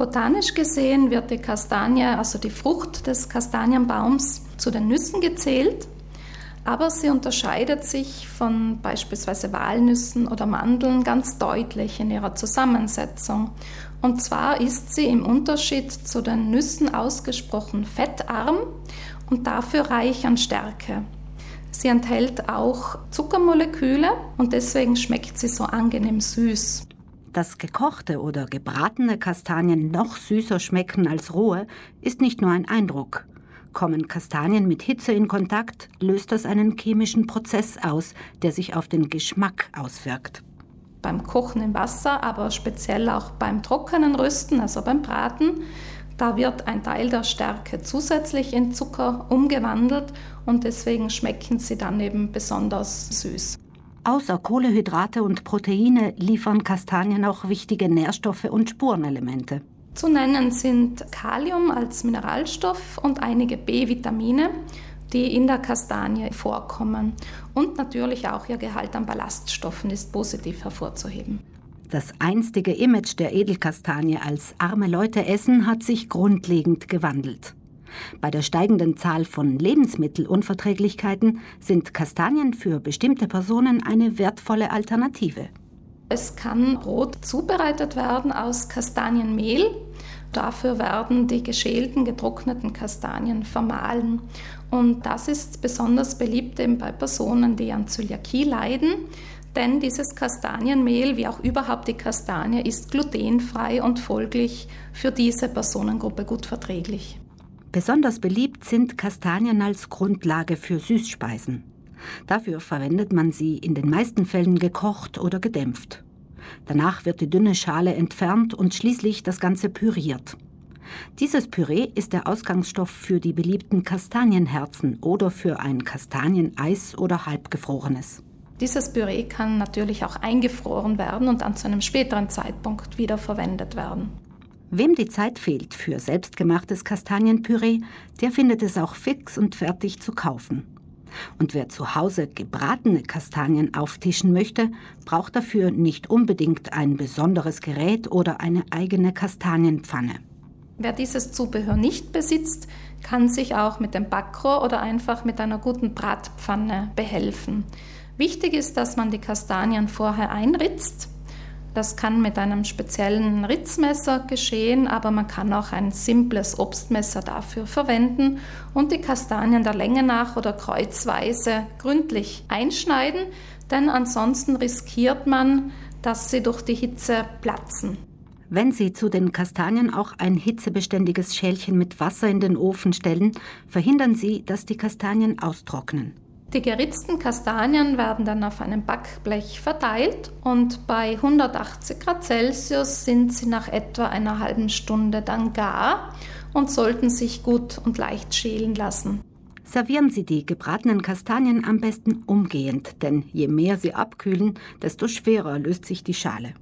Botanisch gesehen wird die Kastanie, also die Frucht des Kastanienbaums, zu den Nüssen gezählt, aber sie unterscheidet sich von beispielsweise Walnüssen oder Mandeln ganz deutlich in ihrer Zusammensetzung. Und zwar ist sie im Unterschied zu den Nüssen ausgesprochen fettarm und dafür reich an Stärke. Sie enthält auch Zuckermoleküle und deswegen schmeckt sie so angenehm süß. Dass gekochte oder gebratene Kastanien noch süßer schmecken als rohe, ist nicht nur ein Eindruck. Kommen Kastanien mit Hitze in Kontakt, löst das einen chemischen Prozess aus, der sich auf den Geschmack auswirkt. Beim Kochen im Wasser, aber speziell auch beim trockenen Rösten, also beim Braten, da wird ein Teil der Stärke zusätzlich in Zucker umgewandelt und deswegen schmecken sie dann eben besonders süß. Außer Kohlehydrate und Proteine liefern Kastanien auch wichtige Nährstoffe und Spurenelemente. Zu nennen sind Kalium als Mineralstoff und einige B-Vitamine, die in der Kastanie vorkommen. Und natürlich auch ihr Gehalt an Ballaststoffen ist positiv hervorzuheben. Das einstige Image der Edelkastanie als arme Leute essen hat sich grundlegend gewandelt. Bei der steigenden Zahl von Lebensmittelunverträglichkeiten sind Kastanien für bestimmte Personen eine wertvolle Alternative. Es kann Brot zubereitet werden aus Kastanienmehl. Dafür werden die geschälten, getrockneten Kastanien vermahlen. Und das ist besonders beliebt eben bei Personen, die an Zöliakie leiden. Denn dieses Kastanienmehl, wie auch überhaupt die Kastanie, ist glutenfrei und folglich für diese Personengruppe gut verträglich. Besonders beliebt sind Kastanien als Grundlage für Süßspeisen. Dafür verwendet man sie in den meisten Fällen gekocht oder gedämpft. Danach wird die dünne Schale entfernt und schließlich das Ganze püriert. Dieses Püree ist der Ausgangsstoff für die beliebten Kastanienherzen oder für ein Kastanieneis oder halbgefrorenes. Dieses Püree kann natürlich auch eingefroren werden und dann zu einem späteren Zeitpunkt wieder verwendet werden. Wem die Zeit fehlt für selbstgemachtes Kastanienpüree, der findet es auch fix und fertig zu kaufen. Und wer zu Hause gebratene Kastanien auftischen möchte, braucht dafür nicht unbedingt ein besonderes Gerät oder eine eigene Kastanienpfanne. Wer dieses Zubehör nicht besitzt, kann sich auch mit dem Backrohr oder einfach mit einer guten Bratpfanne behelfen. Wichtig ist, dass man die Kastanien vorher einritzt. Das kann mit einem speziellen Ritzmesser geschehen, aber man kann auch ein simples Obstmesser dafür verwenden und die Kastanien der Länge nach oder kreuzweise gründlich einschneiden, denn ansonsten riskiert man, dass sie durch die Hitze platzen. Wenn Sie zu den Kastanien auch ein hitzebeständiges Schälchen mit Wasser in den Ofen stellen, verhindern Sie, dass die Kastanien austrocknen. Die geritzten Kastanien werden dann auf einem Backblech verteilt und bei 180 Grad Celsius sind sie nach etwa einer halben Stunde dann gar und sollten sich gut und leicht schälen lassen. Servieren Sie die gebratenen Kastanien am besten umgehend, denn je mehr sie abkühlen, desto schwerer löst sich die Schale.